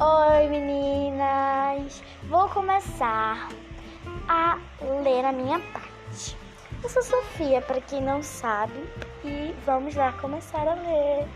Oi meninas! Vou começar a ler a minha parte. Eu sou Sofia, para quem não sabe, e vamos lá começar a ler.